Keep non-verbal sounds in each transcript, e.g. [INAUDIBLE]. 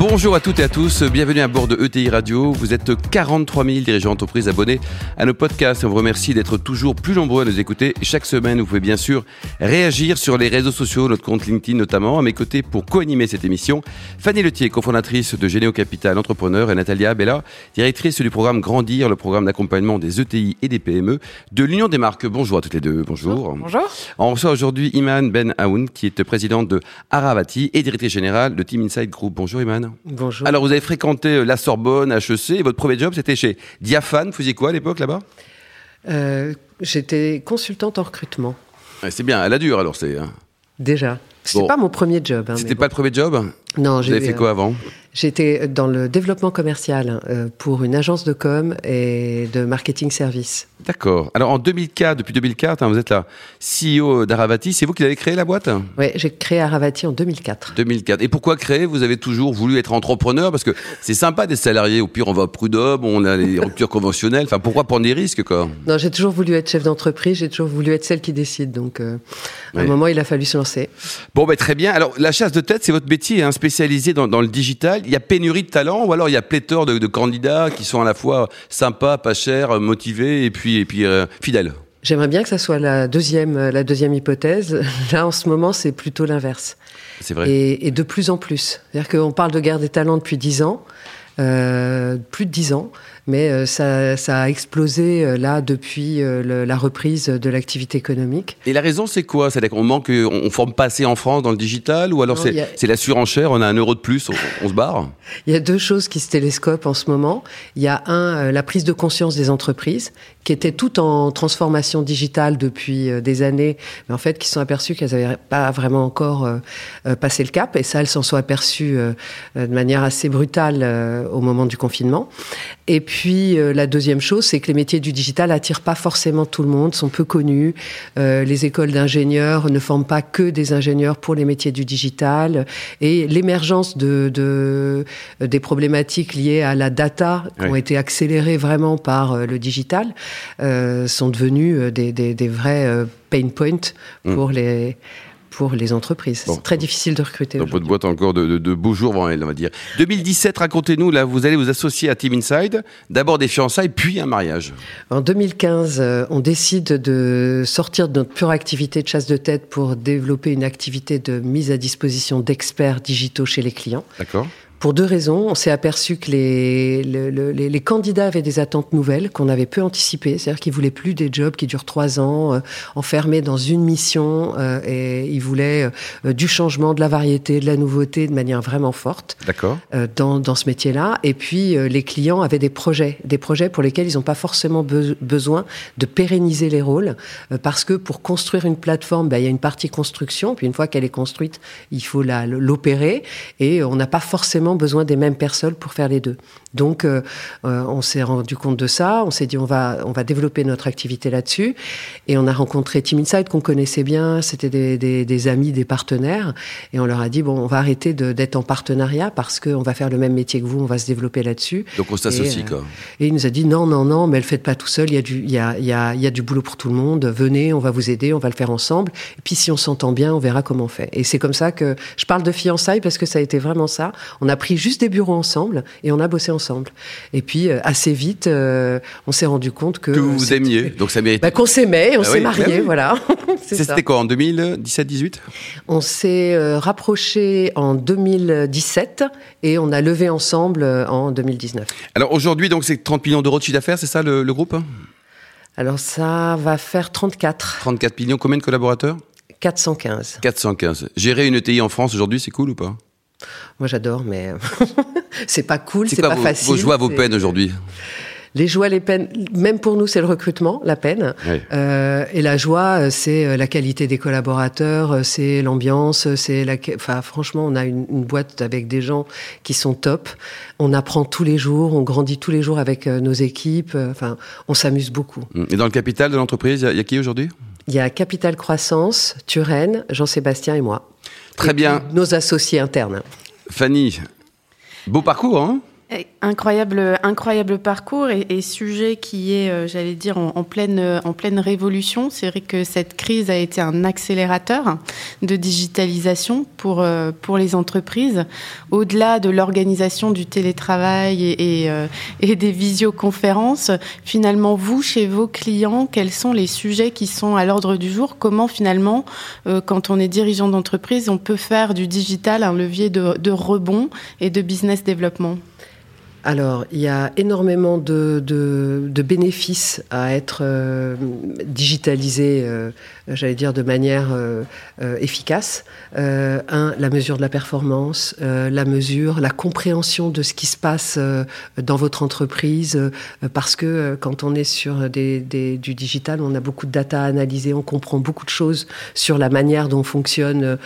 Bonjour à toutes et à tous, bienvenue à bord de ETI Radio. Vous êtes 43 000 dirigeants d'entreprise abonnés à nos podcasts. On vous remercie d'être toujours plus nombreux à nous écouter. Chaque semaine, vous pouvez bien sûr réagir sur les réseaux sociaux, notre compte LinkedIn notamment. À mes côtés pour co-animer cette émission, Fanny Letier, cofondatrice de Généo Capital Entrepreneur et Natalia Bella, directrice du programme Grandir, le programme d'accompagnement des ETI et des PME de l'Union des marques. Bonjour à toutes les deux. Bonjour. Bonjour. On reçoit aujourd'hui Iman Ben Aoun, qui est présidente de Aravati et directrice générale de Team Inside Group. Bonjour Iman. Bonjour. Alors, vous avez fréquenté euh, la Sorbonne, HEC, et votre premier job, c'était chez Diaphane. Vous faisiez quoi à l'époque là-bas? Euh, J'étais consultante en recrutement. Ouais, C'est bien, elle a dure alors. c'est. hein. Déjà. C'était Bon. pas mon premier job. hein, C'était pas le premier job? Non, Vous avez j'ai- fait quoi avant? J'étais dans le développement commercial euh, pour une agence de com et de marketing service. D'accord. Alors en 2004, depuis 2004, hein, vous êtes la CEO d'Aravati. C'est vous qui avez créé la boîte? Ouais, j'ai créé Aravati en 2004. 2004. Et pourquoi créer? Vous avez toujours voulu être entrepreneur Parce que c'est sympa des salariés. Au pire, on va Prud'homme, on a les ruptures conventionnelles. Enfin, pourquoi prendre des risques, quoi? Non, j'ai toujours voulu être chef d'entreprise, j'ai toujours voulu être celle qui décide. Donc, euh, à un moment, il a fallu se lancer. Bon, ben, très bien. Alors, la chasse de tête, c'est votre métier, hein, spécialisé dans, dans le digital. Il y a pénurie de talents ou alors il y a pléthore de, de candidats qui sont à la fois sympas, pas chers, motivés et puis, et puis euh, fidèles. J'aimerais bien que ça soit la deuxième, euh, la deuxième hypothèse. [LAUGHS] Là, en ce moment, c'est plutôt l'inverse. C'est vrai. Et, et de plus en plus. C'est-à-dire qu'on parle de guerre des talents depuis dix ans, euh, plus de dix ans, mais euh, ça, ça a explosé euh, là depuis euh, le- la reprise de l'activité économique. Et la raison, c'est quoi? C'est-à-dire qu'on manque, on, on forme pas assez en France dans le digital ou alors c'est a- c'est la surenchère, on a un euro de plus, on, on se barre? Il y a deux choses qui se télescopent en ce moment. Il y a un, la prise de conscience des entreprises, qui étaient toutes en transformation digitale depuis euh, des années, mais en fait qui se sont aperçues qu'elles n'avaient pas vraiment encore euh, euh, passé le cap, et ça, elles s'en sont aperçues de manière assez brutale au moment du confinement. Et puis la deuxième chose, c'est que les métiers du digital attirent pas forcément tout le monde, sont peu connus. Les écoles d'ingénieurs ne forment pas que des ingénieurs pour les métiers du digital, et l'émergence de, de des problématiques liées à la data qui ont été accélérées vraiment par le digital euh, sont devenues euh, des, des, des vrais euh, pain points pour les pour les entreprises. Bon. C'est très difficile de recruter. Donc votre boîte a encore de, de- de beaux jours devant elle, on va dire. 2017, racontez-nous, là, vous allez vous associer à Team Inside. D'abord des fiançailles, puis un mariage. En 2015, euh, on décide de sortir de notre pure activité de chasse de tête pour développer une activité de mise à disposition d'experts digitaux chez les clients. D'accord Pour deux raisons. On s'est aperçu que les, le- le- les, les candidats avaient des attentes nouvelles qu'on avait peu anticipées. C'est-à-dire qu'ils voulaient plus des jobs qui durent trois ans, euh, enfermés dans une mission, euh, et ils voulaient euh, du changement, de la variété, de la nouveauté de manière vraiment forte D'accord. dans, dans ce métier-là. Et puis, les clients avaient des projets, des projets pour lesquels ils n'ont pas forcément be- besoin de pérenniser les rôles, parce que pour construire une plateforme, ben, il y a une partie construction, puis une fois qu'elle est construite, il faut l'opérer, et on n'a pas forcément besoin des mêmes personnes pour faire les deux. Donc, euh, euh, on s'est rendu compte de ça, on s'est dit on va, on va développer notre activité là-dessus, et on a rencontré Team Insight qu'on connaissait bien, c'était des, des, des amis, des partenaires, et on leur a dit bon, on va arrêter d'être en partenariat parce qu'on va faire le même métier que vous, on va se développer là-dessus. Donc on s'associe, Et, euh, quoi. Et il nous a dit non, non, non, mais le faites pas tout seul. Il y a du, il y a, il y a, il y a du boulot pour tout le monde. Venez, on va vous aider, on va le faire ensemble. Et puis si on s'entend bien, on verra comment on fait. Et c'est comme ça que je parle de fiançailles parce que ça a été vraiment ça. On a pris juste des bureaux ensemble et on a bossé ensemble. Et puis euh, assez vite, euh, on s'est rendu compte que Que vous vous c'était- aimiez. Donc ça mérite. Bah, qu'on s'aimait, on Ah s'est oui, mariés, bah oui. voilà. [LAUGHS] C'était quoi, en 2017-18 On s'est euh, rapprochés en 2017 et on a levé ensemble euh, en 2019. Alors aujourd'hui, donc c'est 30 millions d'euros de chiffre d'affaires, c'est ça le, le groupe? Alors ça va faire 34, 34 millions, combien de collaborateurs? 415. 415. Gérer une ETI en France aujourd'hui, c'est cool ou pas? Moi j'adore, mais [LAUGHS] c'est pas cool, c'est pas vos, facile. vos joies, vos peines aujourd'hui? Les joies, les peines, même pour nous, c'est le recrutement, la peine. Euh, et la joie, euh, c'est euh, la qualité des collaborateurs, c'est l'ambiance, c'est la. Enfin, franchement, on a une, une boîte avec des gens qui sont top. On apprend tous les jours, on grandit tous les jours avec nos équipes. Enfin, on s'amuse beaucoup. Et dans le capital de l'entreprise, il y y, a qui aujourd'hui? Il y a Capital Croissance, Turenne, Jean-Sébastien et moi. Très bien. Nos associés internes. Fanny, beau parcours, hein? Incroyable, incroyable parcours et, sujet qui est, euh, j'allais dire, en, pleine, en pleine révolution. C'est vrai que cette crise a été un accélérateur de digitalisation pour, euh, pour les entreprises. Au-delà de l'organisation du télétravail et, euh, et, des visioconférences, finalement, vous, chez vos clients, quels sont les sujets qui sont à l'ordre du jour? Comment, finalement, quand on est dirigeant d'entreprise, on peut faire du digital un levier de, de rebond et de business développement? Alors, il y a énormément de, bénéfices à être euh, digitalisé, euh, j'allais dire, de manière euh, efficace. un, la mesure de la performance, la mesure, la compréhension de ce qui se passe dans votre entreprise, parce que quand on est sur du digital, on a beaucoup de data à analyser, on comprend beaucoup de choses sur la manière dont fonctionne,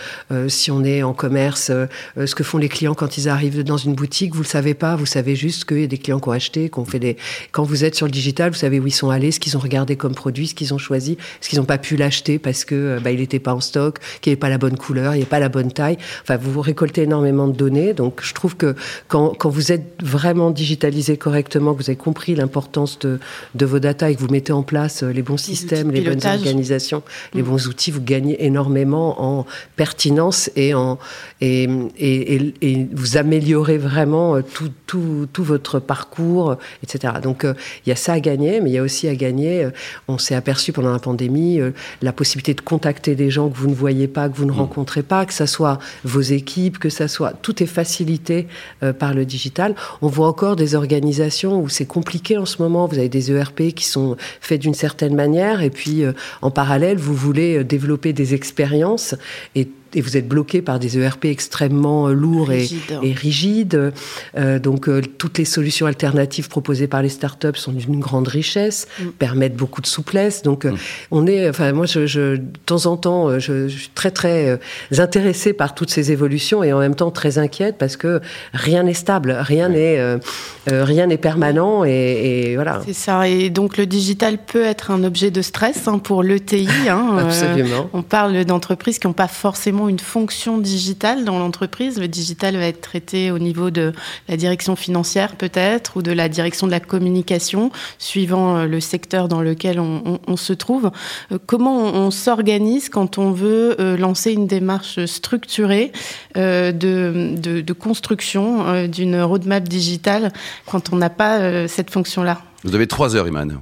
si on est en commerce, ce que font les clients quand ils arrivent dans une boutique, vous le savez pas, vous savez juste juste qu'il y a des clients qui ont acheté, qu'on fait des. Quand vous êtes sur le digital, vous savez où ils sont allés, ce qu'ils ont regardé comme produit, ce qu'ils ont choisi, ce qu'ils n'ont pas pu l'acheter parce que euh, bah, il n'était pas en stock, qu'il n'y avait pas la bonne couleur, il n'y avait pas la bonne taille. Enfin, vous récoltez énormément de données. Donc, je trouve que quand, quand vous êtes vraiment digitalisé correctement, que vous avez compris l'importance de, de vos data et que vous mettez en place euh, les bons systèmes, les bonnes organisations, les mm. bons outils, vous gagnez énormément en pertinence et en et, et, et, vous améliorez vraiment euh, tout, tout, tout votre parcours, etc. Donc euh, il y a ça à gagner, mais il y a aussi à gagner, euh, on s'est aperçu pendant la pandémie, euh, la possibilité de contacter des gens que vous ne voyez pas, que vous ne mmh. rencontrez pas, que ça soit vos équipes, que ça soit... Tout est facilité par le digital. On voit encore des organisations où c'est compliqué en ce moment. Vous avez des ERP qui sont faits d'une certaine manière, et puis en parallèle, vous voulez développer des expériences et et vous êtes bloqué par des ERP extrêmement euh, lourds et, rigides. Euh, donc euh, toutes les solutions alternatives proposées par les startups sont d'une grande richesse, mm. permettent beaucoup de souplesse. Donc mm. on est, enfin moi, je, de temps en temps, je, suis très très intéressée par toutes ces évolutions et en même temps très inquiète parce que rien n'est stable, rien n'est rien n'est permanent et, voilà. C'est ça. Et donc le digital peut être un objet de stress hein, pour l'ETI. Hein, [LAUGHS] Absolument. on parle d'entreprises qui n'ont pas forcément une fonction digitale dans l'entreprise. Le digital va être traité au niveau de la direction financière peut-être ou de la direction de la communication, suivant euh, le secteur dans lequel on, se trouve. Euh, comment on, s'organise quand on veut euh, lancer une démarche structurée de, de, construction d'une roadmap digitale quand on n'a pas cette fonction-là? Vous avez trois heures, Iman.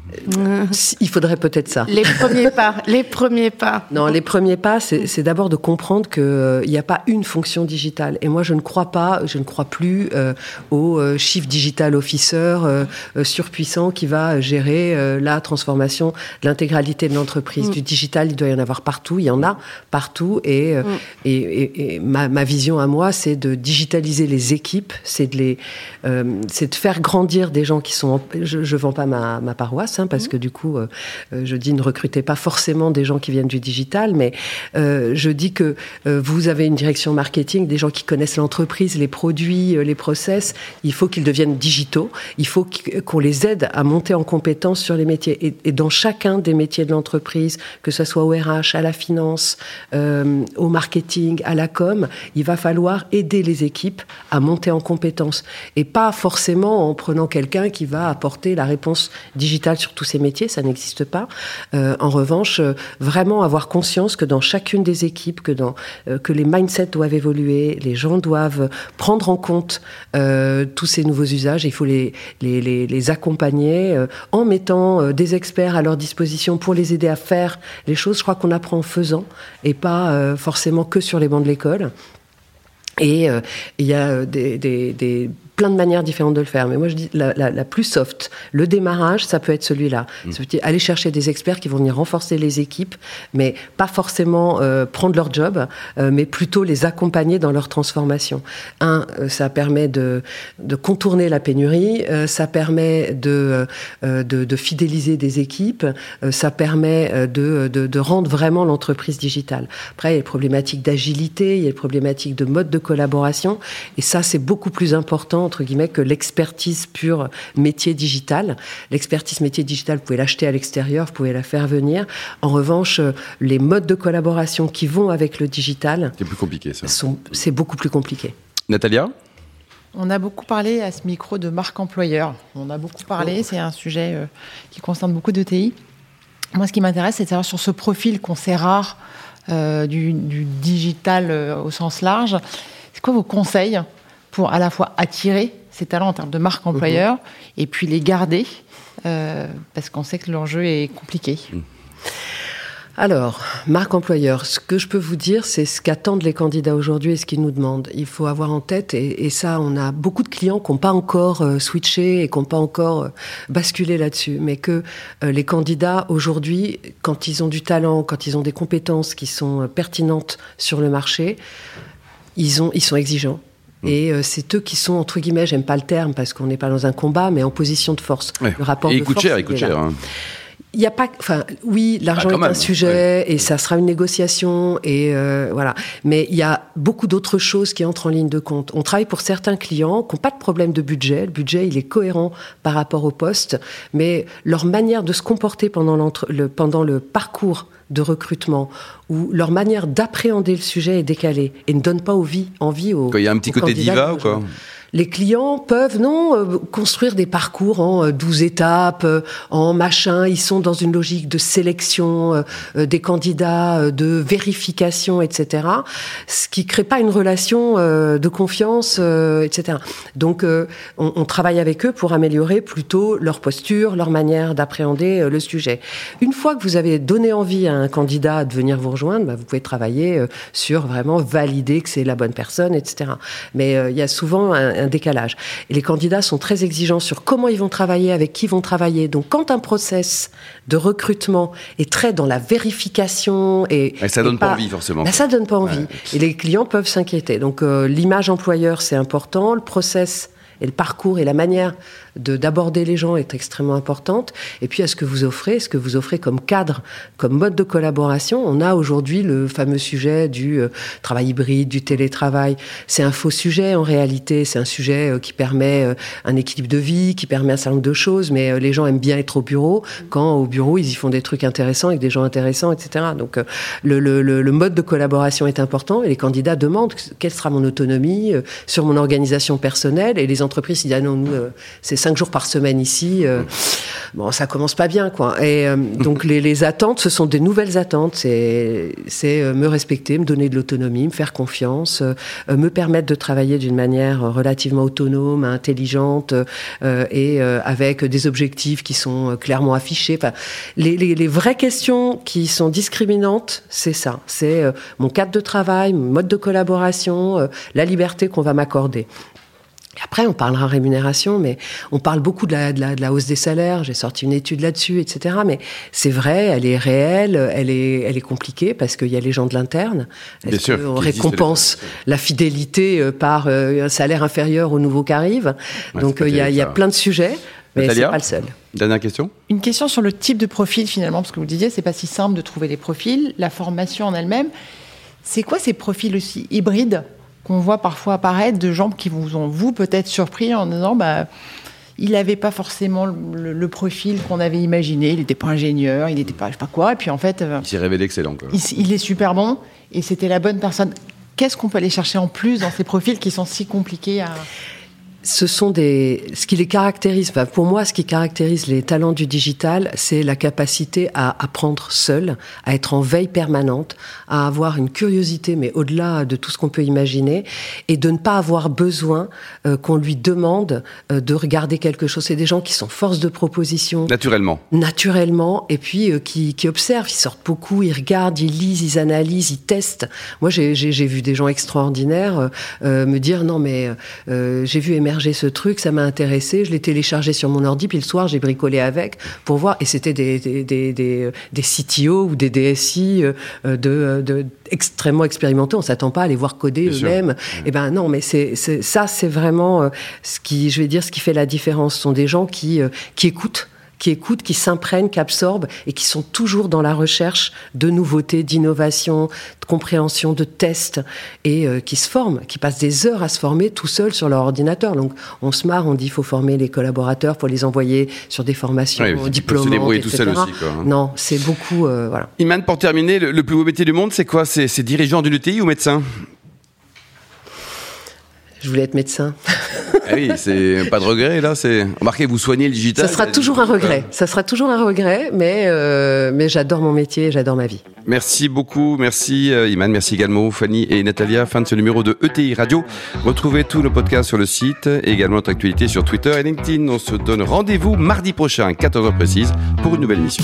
Il faudrait peut-être ça. Les premiers pas, les premiers pas. Non, les premiers pas, c'est d'abord de comprendre qu'il euh, n'y a pas une fonction digitale. Et moi, je ne crois pas, je ne crois plus euh, au euh, chief digital officer surpuissant qui va gérer la transformation de l'intégralité de l'entreprise. Mm. Du digital, il doit y en avoir partout, il y en a partout. Et, mm. et, et, ma, ma, vision à moi, c'est de digitaliser les équipes, c'est de les, c'est de faire grandir des gens qui sont, je, je vends pas ma, paroisse, hein, parce mmh. que du coup, euh, euh, je dis ne recrutez pas forcément des gens qui viennent du digital, mais euh, je dis que vous avez une direction marketing, des gens qui connaissent l'entreprise, les produits, les process. Il faut qu'ils deviennent digitaux. Il faut qu'on les aide à monter en compétence sur les métiers. Et, dans chacun des métiers de l'entreprise, que ce soit au RH, à la finance, au marketing, à la com, il va falloir aider les équipes à monter en compétence. Et pas forcément en prenant quelqu'un qui va apporter la réponse digitale sur tous ces métiers, ça n'existe pas. Euh, en revanche, euh, vraiment avoir conscience que dans chacune des équipes, euh, que les mindsets doivent évoluer, les gens doivent prendre en compte tous ces nouveaux usages, il faut les, accompagner en mettant des experts à leur disposition pour les aider à faire les choses. Je crois qu'on apprend en faisant et pas forcément que sur les bancs de l'école. Et il y a des plein de manières différentes de le faire. Mais moi, je dis la, la, la plus soft, le démarrage, ça peut être celui-là. Mmh. aller chercher des experts qui vont venir renforcer les équipes, mais pas forcément euh, prendre leur job, euh, mais plutôt les accompagner dans leur transformation. Un, euh, ça permet de, de, contourner la pénurie, euh, ça permet de, de, de, fidéliser des équipes, ça permet de, de, rendre vraiment l'entreprise digitale. Après, il y a les problématiques d'agilité, il y a les problématiques de mode de collaboration, et ça, c'est beaucoup plus important entre guillemets, que l'expertise pure métier digital. L'expertise métier digital, vous pouvez l'acheter à l'extérieur, vous pouvez la faire venir. En revanche, euh, les modes de collaboration qui vont avec le digital. C'est plus compliqué, ça. C'est beaucoup plus compliqué. Natalia on a beaucoup parlé à ce micro de marque employeur. On a beaucoup parlé, oh. c'est un sujet euh, qui concerne beaucoup de TI. Moi, ce qui m'intéresse, c'est de savoir sur ce profil qu'on sait rare euh, du, digital euh, au sens large, c'est quoi vos conseils pour à la fois attirer ces talents en termes de marque employeur mhm. et puis les garder parce qu'on sait que l'enjeu est compliqué. Mhm. Alors, marque employeur, ce que je peux vous dire, c'est ce qu'attendent les candidats aujourd'hui et ce qu'ils nous demandent. Il faut avoir en tête, et, ça, on a beaucoup de clients qui n'ont pas encore euh, switché et qui n'ont pas encore euh, basculé là-dessus, mais que euh, les candidats aujourd'hui, quand ils ont du talent, quand ils ont des compétences qui sont pertinentes sur le marché, ils, ont, ils sont exigeants. Mmh. Et c'est eux qui sont, entre guillemets, j'aime pas le terme parce qu'on n'est pas dans un combat, mais en position de force. Le rapport et il coûte cher, il coûte cher. Hein. Il n'y a pas, enfin, oui, l'argent ah, est un sujet et ça sera une négociation et euh, voilà. Mais il y a beaucoup d'autres choses qui entrent en ligne de compte. On travaille pour certains clients qui n'ont pas de problème de budget. Le budget, il est cohérent par rapport au poste, mais leur manière de se comporter pendant, le, pendant le parcours de recrutement ou leur manière d'appréhender le sujet est décalée et ne donne pas envie, envie aux. Il y a un petit côté diva ou quoi les clients peuvent, non, euh, construire des parcours en 12 euh, étapes, euh, en machin. Ils sont dans une logique de sélection des candidats, de vérification, etc. Ce qui crée pas une relation de confiance, etc. Donc, on, travaille avec eux pour améliorer plutôt leur posture, leur manière d'appréhender le sujet. Une fois que vous avez donné envie à un candidat de venir vous rejoindre, bah, vous pouvez travailler sur vraiment valider que c'est la bonne personne, etc. Mais il y a souvent un un décalage. Et les candidats sont très exigeants sur comment ils vont travailler, avec qui ils vont travailler. Donc quand un process de recrutement est très dans la vérification et, ça donne pas, envie forcément. Ben, ça donne pas envie. Et les clients peuvent s'inquiéter. Donc euh, l'image employeur c'est important, le process et le parcours et la manière d'aborder les gens est extrêmement importante. Et puis, à ce que vous offrez, ce que vous offrez comme cadre, comme mode de collaboration, on a aujourd'hui le fameux sujet du euh, travail hybride, du télétravail. C'est un faux sujet en réalité. C'est un sujet euh, qui permet euh, un équilibre de vie, qui permet un certain nombre de choses, mais les gens aiment bien être au bureau. Quand au bureau, ils y font des trucs intéressants avec des gens intéressants, etc. Donc, le, le, le mode de collaboration est important et les candidats demandent quelle sera mon autonomie sur mon organisation personnelle et les entreprises disent ah non, nous, c'est cinq jours par semaine ici, euh, bon, ça commence pas bien, quoi. Et euh, donc [LAUGHS] les, attentes, ce sont des nouvelles attentes. C'est, euh, me respecter, me donner de l'autonomie, me faire confiance, me permettre de travailler d'une manière relativement autonome, intelligente et avec des objectifs qui sont clairement affichés. Enfin, les, les, vraies questions qui sont discriminantes, c'est ça. C'est mon cadre de travail, mon mode de collaboration, la liberté qu'on va m'accorder. Après, on parlera rémunération, mais on parle beaucoup de la, de la, hausse des salaires. J'ai sorti une étude là-dessus, etc. Mais c'est vrai, elle est réelle, elle est, elle est compliquée parce qu'il y a les gens de l'interne. Est-ce qu'on récompense la fidélité euh, par euh, un salaire inférieur au nouveau qui arrive Donc il y, a, il y a plein de sujets. Mais c'est pas le seul. Dernière question. Une question sur le type de profil finalement, parce que vous disiez, c'est pas si simple de trouver les profils, la formation en elle-même. C'est quoi ces profils aussi hybrides? Qu'on voit parfois apparaître de gens qui vous ont, vous, peut-être surpris en disant, bah, il n'avait pas forcément le, profil qu'on avait imaginé. Il n'était pas ingénieur, il n'était pas, je sais pas quoi. Et puis en fait. Euh, il s'est révélé excellent. Quoi. Il, est super bon et c'était la bonne personne. Qu'est-ce qu'on peut aller chercher en plus dans ces profils qui sont si compliqués à ce sont des, ce qui les caractérise, pour moi, ce qui caractérise les talents du digital, c'est la capacité à apprendre seul, à être en veille permanente, à avoir une curiosité, mais au-delà de tout ce qu'on peut imaginer, et de ne pas avoir besoin euh, qu'on lui demande euh, de regarder quelque chose. C'est des gens qui sont force de proposition. Naturellement. Naturellement, et puis euh, qui, qui, observent, ils sortent beaucoup, ils regardent, ils lisent, ils analysent, ils testent. Moi, j'ai vu des gens extraordinaires me dire, non mais j'ai vu émerger ce truc, ça m'a intéressé, je l'ai téléchargé sur mon ordi, puis le soir j'ai bricolé avec pour voir, et c'était des, des, des, des, des CTO ou des DSI euh, de, de extrêmement expérimentés, on s'attend pas à les voir coder eux-mêmes. Et eh ben non, mais c'est ça, c'est vraiment euh, ce qui, je vais dire, ce qui fait la différence. Ce sont des gens qui, euh, qui écoutent qui écoutent, qui s'imprègnent, qui absorbent et qui sont toujours dans la recherche de nouveautés, d'innovation, de compréhension, de tests et euh, qui se forment, qui passent des heures à se former tout seuls sur leur ordinateur. Donc on se marre, on dit il faut former les collaborateurs, faut les envoyer sur des formations ouais, diplômantes, tout seul aussi. Quoi. Hein. Non, c'est beaucoup. Euh, voilà. Iman, pour terminer, le, plus beau métier du monde, c'est quoi? C'est dirigeant d'une ETI ou médecin? Je voulais être médecin. Ah oui, c'est pas de regret là. C'est remarquez, vous soignez le digital. Ça sera toujours un regret. Ça sera toujours un regret, mais euh, mais j'adore mon métier, j'adore ma vie. Merci beaucoup, merci euh, Iman, merci également Fanny et Natalia. Fin de ce numéro de ETI Radio. Retrouvez tous nos podcasts sur le site et également notre actualité sur Twitter et LinkedIn. On se donne rendez-vous mardi prochain, 14h précise, pour une nouvelle émission.